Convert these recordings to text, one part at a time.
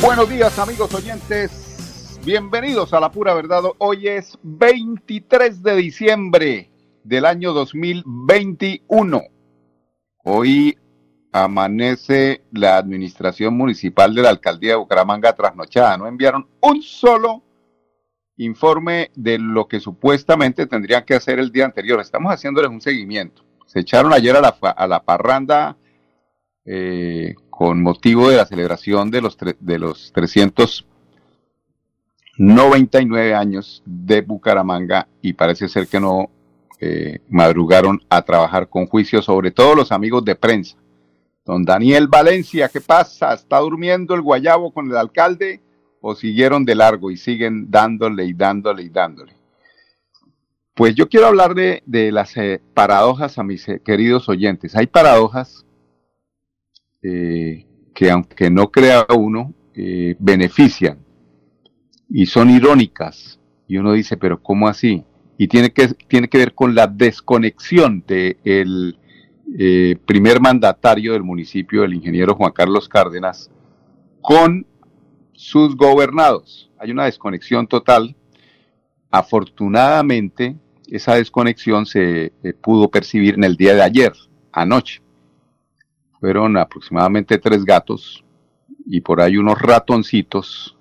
Buenos días amigos oyentes, bienvenidos a La Pura Verdad. Hoy es 23 de diciembre del año 2021. Hoy amanece la administración municipal de la alcaldía de Bucaramanga trasnochada. No enviaron un solo informe de lo que supuestamente tendrían que hacer el día anterior. Estamos haciéndoles un seguimiento. Se echaron ayer a la, a la parranda eh, con motivo de la celebración de los, de los 399 años de Bucaramanga y parece ser que no eh, madrugaron a trabajar con juicio, sobre todo los amigos de prensa. Don Daniel Valencia, ¿qué pasa? ¿Está durmiendo el guayabo con el alcalde o siguieron de largo y siguen dándole y dándole y dándole? Pues yo quiero hablar de, de las eh, paradojas a mis queridos oyentes. Hay paradojas eh, que aunque no crea uno, eh, benefician y son irónicas. Y uno dice, pero ¿cómo así? Y tiene que, tiene que ver con la desconexión del de eh, primer mandatario del municipio, el ingeniero Juan Carlos Cárdenas, con sus gobernados. Hay una desconexión total. Afortunadamente, esa desconexión se pudo percibir en el día de ayer, anoche fueron aproximadamente tres gatos y por ahí unos ratoncitos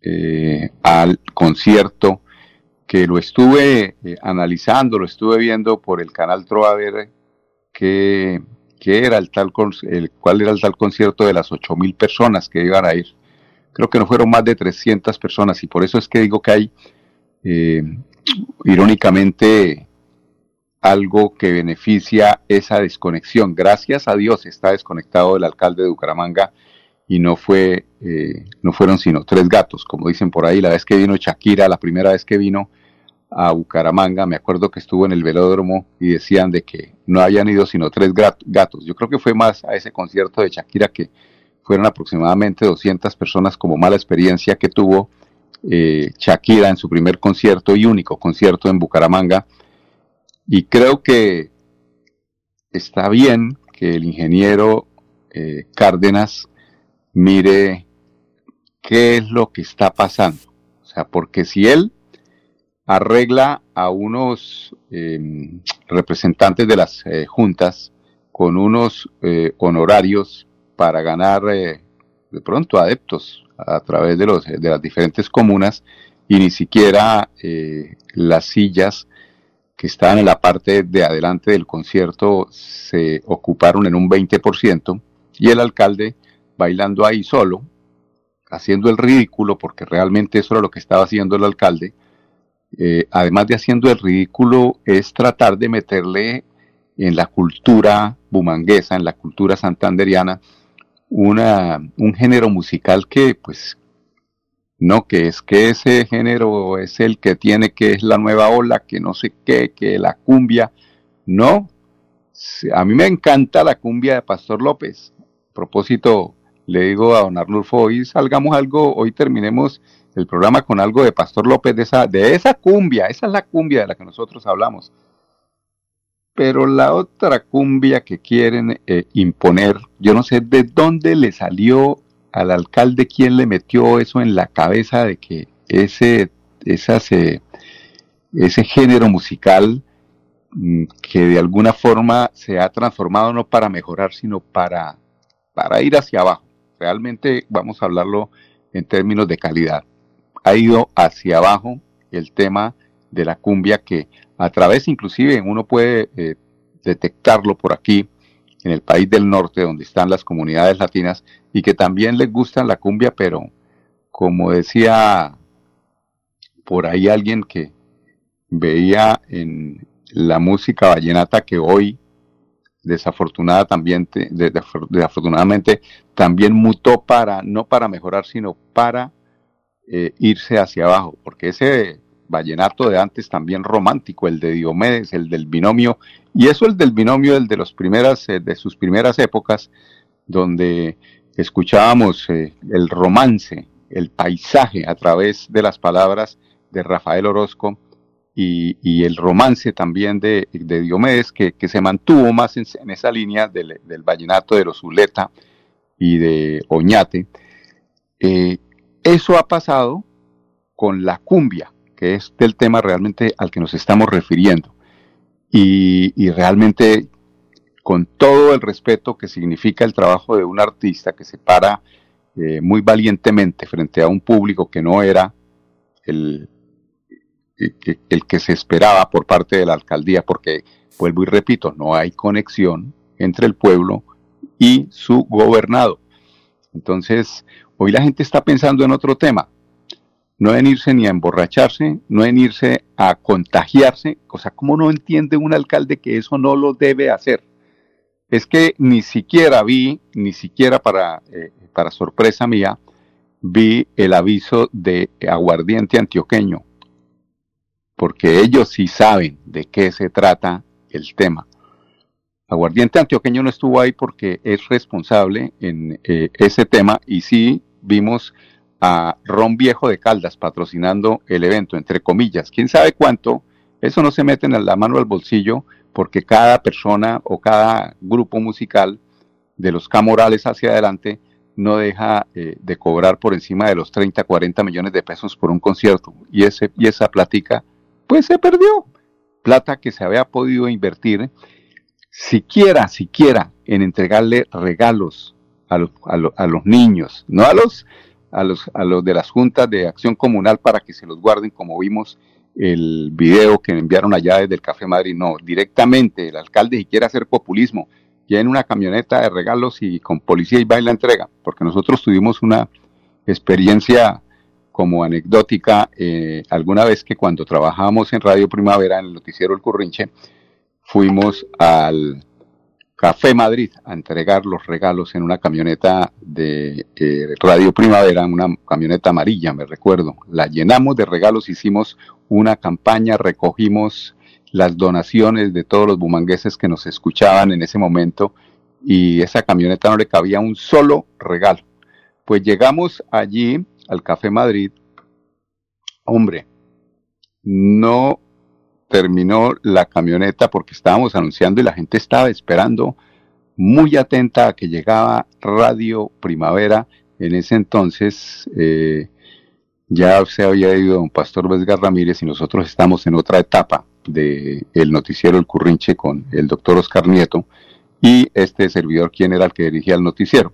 eh, al concierto que lo estuve eh, analizando, lo estuve viendo por el canal Trova que, era el tal el, cuál era el tal concierto de las ocho mil personas que iban a ir. Creo que no fueron más de 300 personas y por eso es que digo que hay eh, irónicamente algo que beneficia esa desconexión. Gracias a Dios está desconectado el alcalde de Bucaramanga y no fue, eh, no fueron sino tres gatos, como dicen por ahí. La vez que vino Shakira, la primera vez que vino a Bucaramanga, me acuerdo que estuvo en el velódromo y decían de que no habían ido sino tres gatos. Yo creo que fue más a ese concierto de Shakira que fueron aproximadamente 200 personas como mala experiencia que tuvo eh, Shakira en su primer concierto y único concierto en Bucaramanga y creo que está bien que el ingeniero eh, Cárdenas mire qué es lo que está pasando. O sea, porque si él arregla a unos em, representantes de las eh, juntas con unos eh, honorarios para ganar de pronto adeptos a través de, los, de las diferentes comunas y ni siquiera las sillas que estaban en la parte de adelante del concierto se ocuparon en un 20% y el alcalde bailando ahí solo, haciendo el ridículo, porque realmente eso era lo que estaba haciendo el alcalde, eh, además de haciendo el ridículo, es tratar de meterle en la cultura bumanguesa, en la cultura santanderiana, una, un género musical que pues no, que es que ese género es el que tiene que es la nueva ola, que no sé qué, que la cumbia. No, a mí me encanta la cumbia de Pastor López. A propósito, le digo a don Arnulfo, hoy salgamos algo, hoy terminemos el programa con algo de Pastor López, de esa, de esa cumbia, esa es la cumbia de la que nosotros hablamos. Pero la otra cumbia que quieren eh, imponer, yo no sé de dónde le salió al alcalde quién le metió eso en la cabeza de que ese, ese género musical mm, que de alguna forma se ha transformado no para mejorar, sino para, para ir hacia abajo. Realmente vamos a hablarlo en términos de calidad. Ha ido hacia abajo el tema de la cumbia que a través inclusive uno puede eh, detectarlo por aquí en el país del norte donde están las comunidades latinas y que también les gusta la cumbia, pero como decía por ahí alguien que veía en la música vallenata que hoy desafortunada también, desafortunadamente también mutó para, no para mejorar, sino para eh, irse hacia abajo, porque ese vallenato de antes también romántico, el de Diomedes, el del binomio, y eso el del binomio, el de los primeras, eh, de sus primeras épocas, donde escuchábamos eh, el romance, el paisaje a través de las palabras de Rafael Orozco y, el romance también de, Diomedes, que, se mantuvo más en, esa línea del, vallenato de los Zuleta y de Oñate. Eh, eso ha pasado con la cumbia, que es del tema realmente al que nos estamos refiriendo. Y, realmente con todo el respeto que significa el trabajo de un artista que se para eh, muy valientemente frente a un público que no era el, el que se esperaba por parte de la alcaldía, porque vuelvo y repito, no hay conexión entre el pueblo y su gobernado. Entonces, Hoy la gente está pensando en otro tema. No en irse ni a emborracharse, no en irse a contagiarse. O sea, ¿cómo no entiende un alcalde que eso no lo debe hacer? Es que ni siquiera vi, ni siquiera para, eh, para sorpresa mía, vi el aviso de aguardiente antioqueño, porque ellos sí saben de qué se trata el tema. Aguardiente Antioqueño no estuvo ahí porque es responsable en eh, ese tema y sí vimos a Ron Viejo de Caldas patrocinando el evento, entre comillas. ¿Quién sabe cuánto? Eso no se mete en la mano al bolsillo porque cada persona o cada grupo musical de los Camorales hacia adelante no deja eh, de cobrar por encima de los 30, 40 millones de pesos por un concierto. Y, ese, y esa platica, pues se perdió. Plata que se había podido invertir siquiera, siquiera en entregarle regalos a los, a, los niños, no a los, a, los, a los de las juntas de acción comunal para que se los guarden, como vimos el video que enviaron allá desde el Café Madrid, no, directamente el alcalde si quiere hacer populismo, en una camioneta de regalos y con policía y va la entrega, porque nosotros tuvimos una experiencia como anecdótica eh, alguna vez que cuando trabajábamos en Radio Primavera en el noticiero El Currinche, fuimos al Café Madrid a entregar los regalos en una camioneta de eh, Radio Primavera, una camioneta amarilla, me recuerdo. La llenamos de regalos, hicimos una campaña, recogimos las donaciones de todos los bumangueses que nos escuchaban en ese momento y esa camioneta no le cabía un solo regalo. Pues llegamos allí al Café Madrid, hombre, no terminó la camioneta porque estábamos anunciando y la gente estaba esperando muy atenta a que llegaba Radio Primavera. En ese entonces eh, ya se había ido don Pastor Vesgar Ramírez y nosotros estamos en otra etapa del el noticiero El Currinche con el doctor Oscar Nieto y este servidor, quien era el que dirigía el noticiero.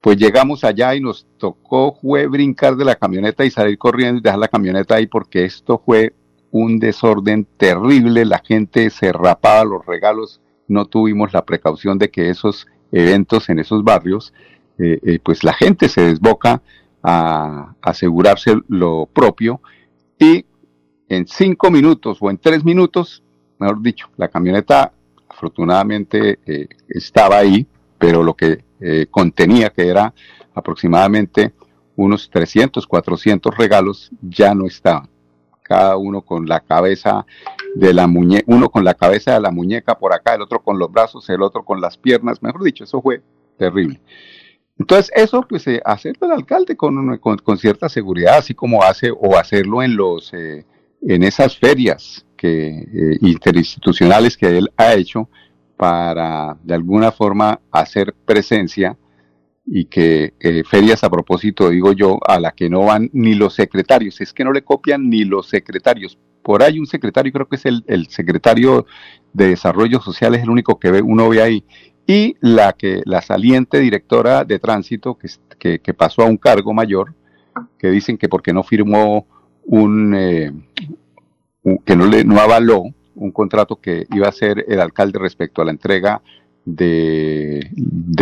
Pues llegamos allá y nos tocó fue brincar de la camioneta y salir corriendo y dejar la camioneta ahí porque esto fue un desorden terrible, la gente se rapaba los regalos, no tuvimos la precaución de que esos eventos en esos barrios, eh, eh, pues la gente se desboca a asegurarse lo propio y en cinco minutos o en tres minutos, mejor dicho, la camioneta afortunadamente eh, estaba ahí, pero lo que contenía, que era aproximadamente unos 300, 400 regalos, ya no estaban cada uno con la cabeza de la muñeca, uno con la cabeza de la muñeca por acá, el otro con los brazos, el otro con las piernas, mejor dicho, eso fue terrible. Entonces, eso, pues, eh, hacerlo el alcalde con, con, cierta seguridad, así como hace, o hacerlo en los, eh, en esas ferias que, eh, interinstitucionales que él ha hecho para, de alguna forma, hacer presencia y que ferias a propósito, digo yo, a la que no van ni los secretarios, es que no le copian ni los secretarios. Por ahí un secretario, creo que es el, secretario de Desarrollo Social, es el único que ve, uno ve ahí. Y la que la saliente directora de tránsito, que, que, pasó a un cargo mayor, que dicen que porque no firmó un, eh, que no le no avaló un contrato que iba a hacer el alcalde respecto a la entrega de,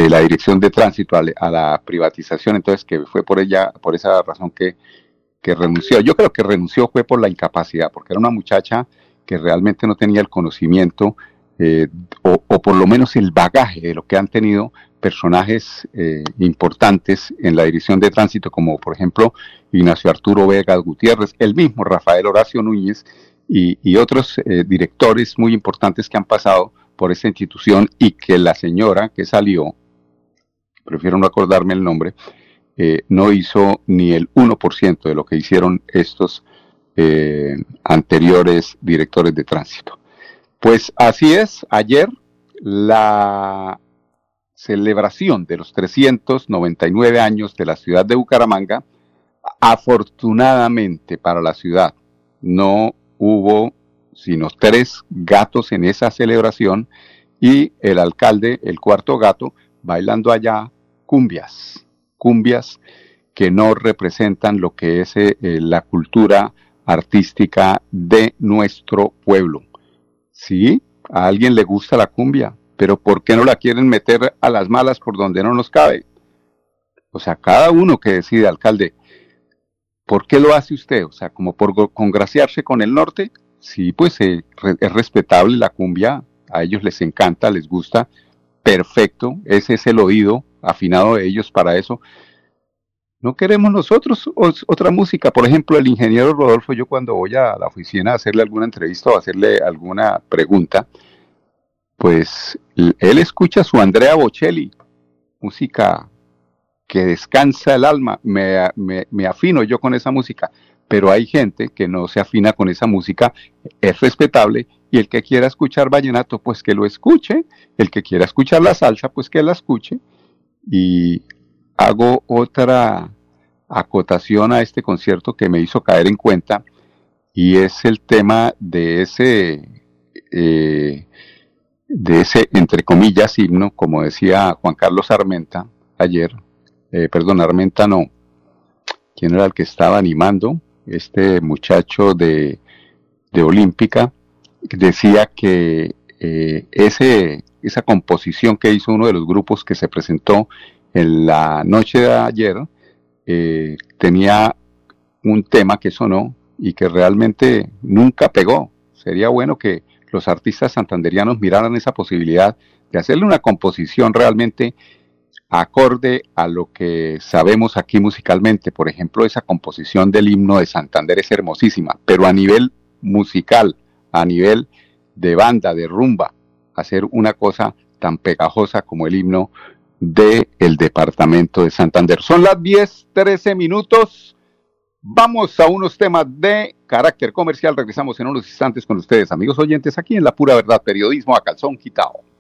la dirección de tránsito a, la privatización, entonces que fue por ella, por esa razón que, que renunció. Yo creo que renunció fue por la incapacidad, porque era una muchacha que realmente no tenía el conocimiento eh, o, por lo menos el bagaje de lo que han tenido personajes eh, importantes en la dirección de tránsito, como por ejemplo Ignacio Arturo Vega Gutiérrez, el mismo Rafael Horacio Núñez y, otros eh, directores muy importantes que han pasado por esta institución y que la señora que salió, prefiero no acordarme el nombre, no hizo ni el 1% de lo que hicieron estos anteriores directores de tránsito. Pues así es, ayer la celebración de los 399 años de la ciudad de Bucaramanga, afortunadamente para la ciudad, no hubo sino tres gatos en esa celebración y el alcalde, el cuarto gato, bailando allá cumbias, cumbias que no representan lo que es eh, la cultura artística de nuestro pueblo. Sí, a alguien le gusta la cumbia, pero ¿por qué no la quieren meter a las malas por donde no nos cabe? O sea, cada uno que decide, alcalde, ¿por qué lo hace usted? O sea, como por congraciarse con el norte. Sí, pues eh, es respetable la cumbia, a ellos les encanta, les gusta, perfecto, ese es el oído afinado de ellos para eso, no queremos nosotros otra música. Por ejemplo, el ingeniero Rodolfo, yo cuando voy a la oficina a hacerle alguna entrevista o hacerle alguna pregunta, pues él escucha su Andrea Bocelli, música que descansa el alma. Me, me afino yo con esa música, pero hay gente que no se afina con esa música, es respetable, y el que quiera escuchar vallenato, pues que lo escuche, el que quiera escuchar la salsa, pues que la escuche. Y hago otra acotación a este concierto que me hizo caer en cuenta y es el tema de ese, eh, de ese, entre comillas, himno, como decía Juan Carlos Armenta ayer, eh, perdón, Armenta no, ¿quién era el que estaba animando? Este muchacho de, de Olímpica, decía que eh, ese, esa composición que hizo uno de los grupos que se presentó en la noche de ayer eh, tenía un tema que sonó y que realmente nunca pegó. Sería bueno que los artistas santanderianos miraran esa posibilidad de hacerle una composición realmente acorde a lo que sabemos aquí musicalmente. Por ejemplo, esa composición del himno de Santander es hermosísima, pero a nivel musical, a nivel de banda, de rumba, hacer una cosa tan pegajosa como el himno del el departamento de Santander. Son las 10, 13 minutos. Vamos a unos temas de carácter comercial. Regresamos en unos instantes con ustedes, amigos oyentes, aquí en La Pura Verdad, periodismo a calzón quitado.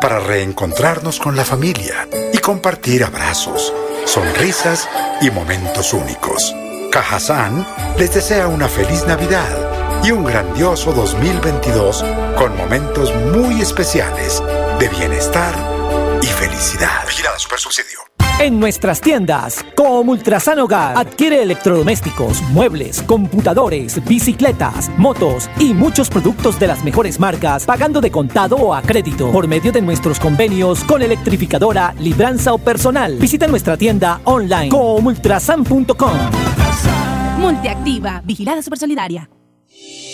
para reencontrarnos con la familia y compartir abrazos, sonrisas y momentos únicos. Cajazán les desea una feliz Navidad y un grandioso 2022 con momentos muy especiales de bienestar y felicidad. Super Subsidio. En nuestras tiendas, como Ultrasan Hogar, adquiere electrodomésticos, muebles, computadores, bicicletas, motos y muchos productos de las mejores marcas, pagando de contado o a crédito por medio de nuestros convenios con electrificadora, libranza o personal. Visita nuestra tienda online comultrasan.com. Multiactiva, vigilada super solidaria.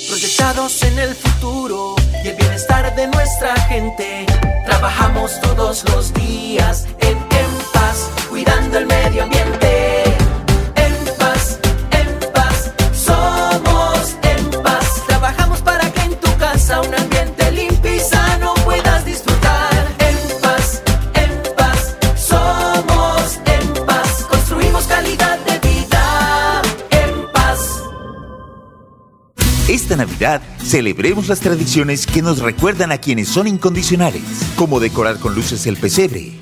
Proyectados en el futuro y el bienestar de nuestra gente. Trabajamos todos los días en cuidando el medio ambiente. En paz, en paz, somos en paz. Trabajamos para que en tu casa un ambiente limpio y sano puedas disfrutar. En paz, en paz, somos en paz. Construimos calidad de vida. En paz. Esta Navidad celebremos las tradiciones que nos recuerdan a quienes son incondicionales, como decorar con luces el pesebre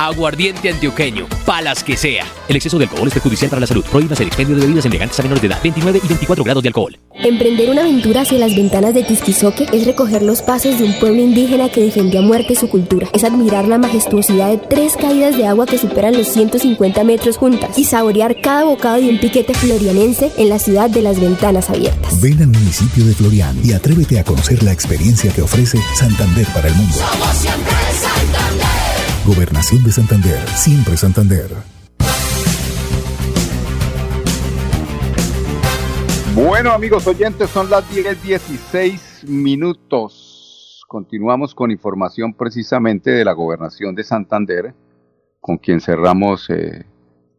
Aguardiente antioqueño, palas que sea. El exceso de alcohol es perjudicial para la salud. Prohíbas el expendio de bebidas elegantes a menores de edad. 29 y 24 grados de alcohol. Emprender una aventura hacia las ventanas de Tisquizoque es recoger los pasos de un pueblo indígena que defendió a muerte su cultura. Es admirar la majestuosidad de tres caídas de agua que superan los 150 metros juntas y saborear cada bocado de un piquete florianense en la ciudad de las ventanas abiertas. Ven al municipio de Florian y atrévete a conocer la experiencia que ofrece Santander para el mundo. Somos siempre Santander. Gobernación de Santander, siempre Santander. Bueno, amigos oyentes, son las 10:16 minutos. Continuamos con información precisamente de la Gobernación de Santander, con quien cerramos eh,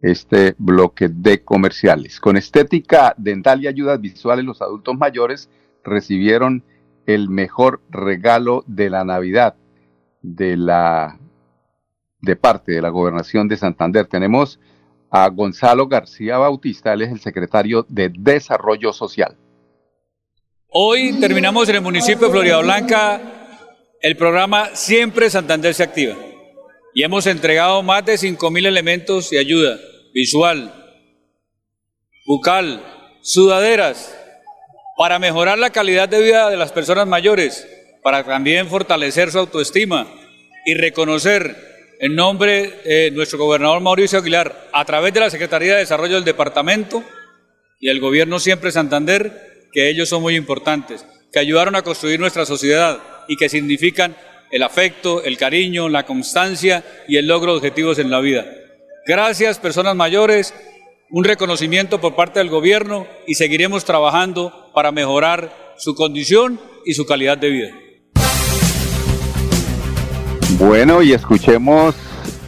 este bloque de comerciales. Con estética dental y ayudas visuales, los adultos mayores recibieron el mejor regalo de la Navidad de la de parte de la gobernación de Santander. Tenemos a Gonzalo García Bautista, él es el secretario de Desarrollo Social. Hoy terminamos en el municipio de Florida Blanca el programa Siempre Santander se activa y hemos entregado más de 5.000 elementos de ayuda visual, bucal, sudaderas, para mejorar la calidad de vida de las personas mayores, para también fortalecer su autoestima y reconocer en nombre de nuestro gobernador Mauricio Aguilar, a través de la Secretaría de Desarrollo del Departamento y el Gobierno Siempre Santander, que ellos son muy importantes, que ayudaron a construir nuestra sociedad y que significan el afecto, el cariño, la constancia y el logro de objetivos en la vida. Gracias, personas mayores, un reconocimiento por parte del gobierno y seguiremos trabajando para mejorar su condición y su calidad de vida. Bueno, y escuchemos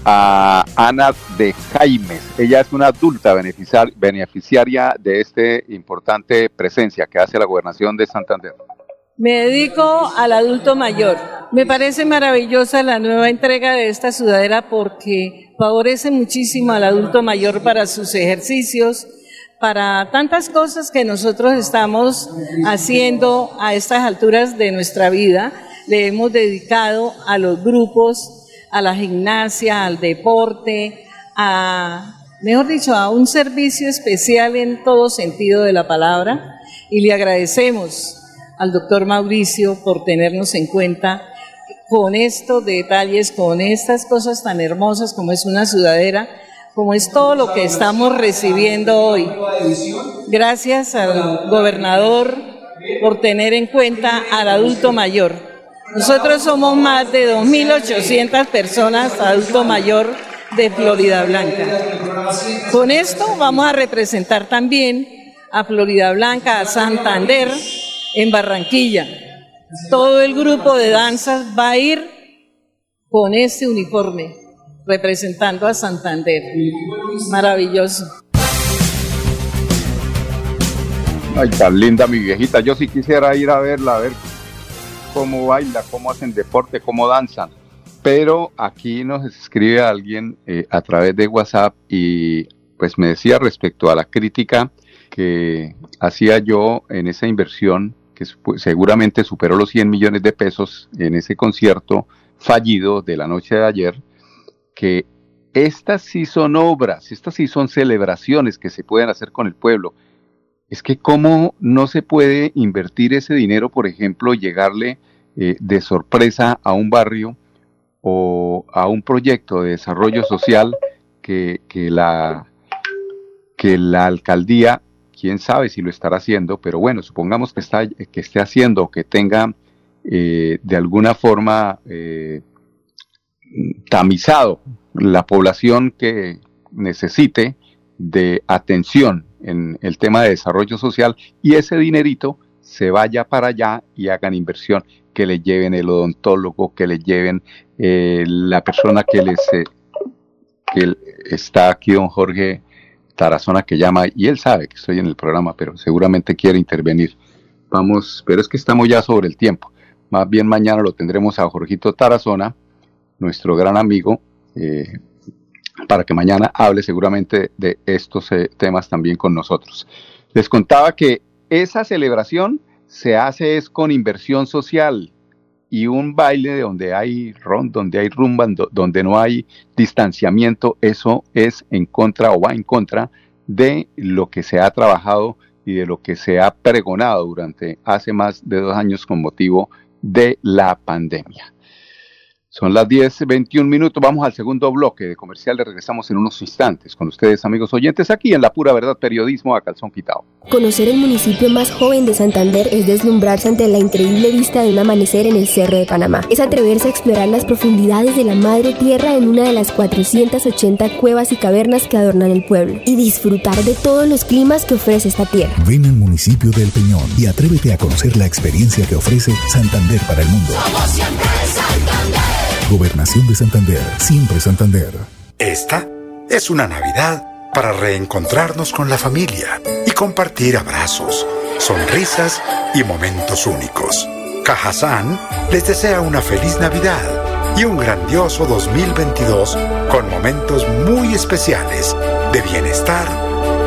a Ana de Jaimes. Ella es una adulta beneficiaria de esta importante presencia que hace la gobernación de Santander. Me dedico al adulto mayor. Me parece maravillosa la nueva entrega de esta sudadera porque favorece muchísimo al adulto mayor para sus ejercicios, para tantas cosas que nosotros estamos haciendo a estas alturas de nuestra vida le hemos dedicado a los grupos, a la gimnasia, al deporte, a, mejor dicho, a un servicio especial en todo sentido de la palabra. Y le agradecemos al doctor Mauricio por tenernos en cuenta con estos detalles, con estas cosas tan hermosas como es una sudadera, como es todo lo que estamos recibiendo hoy. Gracias al gobernador por tener en cuenta al adulto mayor. Nosotros somos más de 2.800 personas adulto mayor de Florida Blanca. Con esto vamos a representar también a Florida Blanca, a Santander, en Barranquilla. Todo el grupo de danzas va a ir con este uniforme, representando a Santander. Maravilloso. Ay, tan linda mi viejita. Yo sí quisiera ir a verla, a ver cómo baila, cómo hacen deporte, cómo danzan. Pero aquí nos escribe alguien eh, a través de WhatsApp y pues me decía respecto a la crítica que hacía yo en esa inversión, que seguramente superó los 100 millones de pesos en ese concierto fallido de la noche de ayer, que estas sí son obras, estas sí son celebraciones que se pueden hacer con el pueblo es que cómo no se puede invertir ese dinero, por ejemplo, llegarle eh, de sorpresa a un barrio o a un proyecto de desarrollo social que, la, que la alcaldía quién sabe si lo estará haciendo, pero bueno, supongamos que, está, que esté haciendo, que tenga eh, de alguna forma eh, tamizado la población que necesite de atención en el tema de desarrollo social y ese dinerito se vaya para allá y hagan inversión, que le lleven el odontólogo, que le lleven eh, la persona que les que está aquí, don Jorge Tarazona, que llama, y él sabe que estoy en el programa, pero seguramente quiere intervenir. Vamos, pero es que estamos ya sobre el tiempo. Más bien mañana lo tendremos a Jorgito Tarazona, nuestro gran amigo, eh, para que mañana hable seguramente de estos eh, temas también con nosotros. Les contaba que esa celebración se hace es con inversión social y un baile donde hay ron, donde hay rumba, donde no hay distanciamiento, eso es en contra o va en contra de lo que se ha trabajado y de lo que se ha pregonado durante hace más de dos años con motivo de la pandemia. Son las 10, 21 minutos. Vamos al segundo bloque de comercial. Le regresamos en unos instantes con ustedes, amigos oyentes, aquí en La Pura Verdad Periodismo a Calzón Quitado. Conocer el municipio más joven de Santander es deslumbrarse ante la increíble vista de un amanecer en el Cerro de Panamá. Es atreverse a explorar las profundidades de la madre tierra en una de las 480 cuevas y cavernas que adornan el pueblo. Y disfrutar de todos los climas que ofrece esta tierra. Ven al municipio del Peñón y atrévete a conocer la experiencia que ofrece Santander para el mundo. Somos siempre Santander. Gobernación de Santander, siempre Santander. Esta es una Navidad para reencontrarnos con la familia y compartir abrazos, sonrisas y momentos únicos. Cajazán les desea una feliz Navidad y un grandioso 2022 con momentos muy especiales de bienestar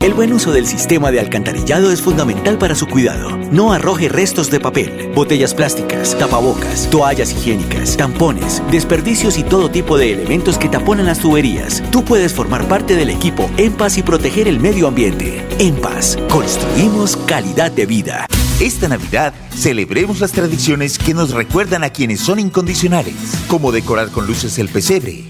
El buen uso del sistema de alcantarillado es fundamental para su cuidado. No arroje restos de papel, botellas plásticas, tapabocas, toallas higiénicas, tampones, desperdicios y todo tipo de elementos que taponan las tuberías. Tú puedes formar parte del equipo En Paz y proteger el medio ambiente. En Paz, construimos calidad de vida. Esta Navidad celebremos las tradiciones que nos recuerdan a quienes son incondicionales, como decorar con luces el pesebre,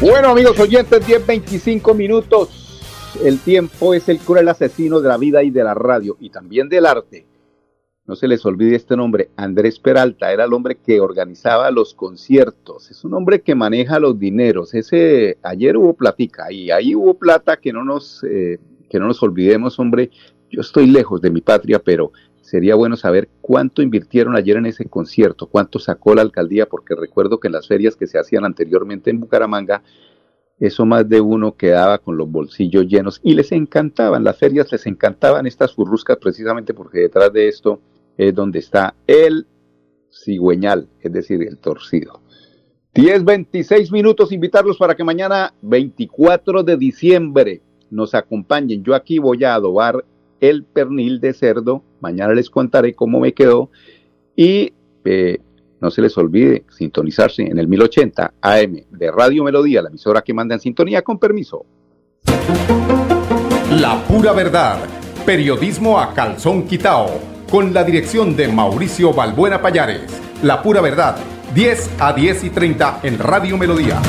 Bueno, amigos oyentes, 10, 25 minutos. El tiempo es el cruel asesino de la vida y de la radio y también del arte. No se les olvide este nombre, Andrés Peralta, era el hombre que organizaba los conciertos, es un hombre que maneja los dineros. Ese, ayer hubo platica y ahí hubo plata que no nos, eh, que no nos olvidemos, hombre. Yo estoy lejos de mi patria, pero sería bueno saber cuánto invirtieron ayer en ese concierto, cuánto sacó la alcaldía, porque recuerdo que en las ferias que se hacían anteriormente en Bucaramanga, eso más de uno quedaba con los bolsillos llenos y les encantaban, las ferias les encantaban estas furruscas precisamente porque detrás de esto es donde está el cigüeñal, es decir, el torcido. 10, 26 minutos, invitarlos para que mañana 24 de diciembre nos acompañen. Yo aquí voy a adobar el pernil de cerdo. Mañana les contaré cómo me quedó. Y eh, no se les olvide sintonizarse en el 1080 AM de Radio Melodía, la emisora que manda en sintonía con permiso. La pura verdad. Periodismo a calzón quitao. Con la dirección de Mauricio Balbuena Payares. La pura verdad. 10 a 10 y 30 en Radio Melodía.